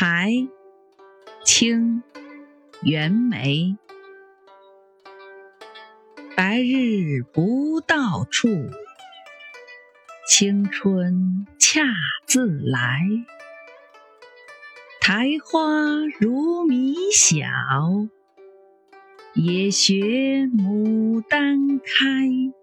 苔清袁枚白日不到处青春恰自来。苔花如米小也学牡丹开。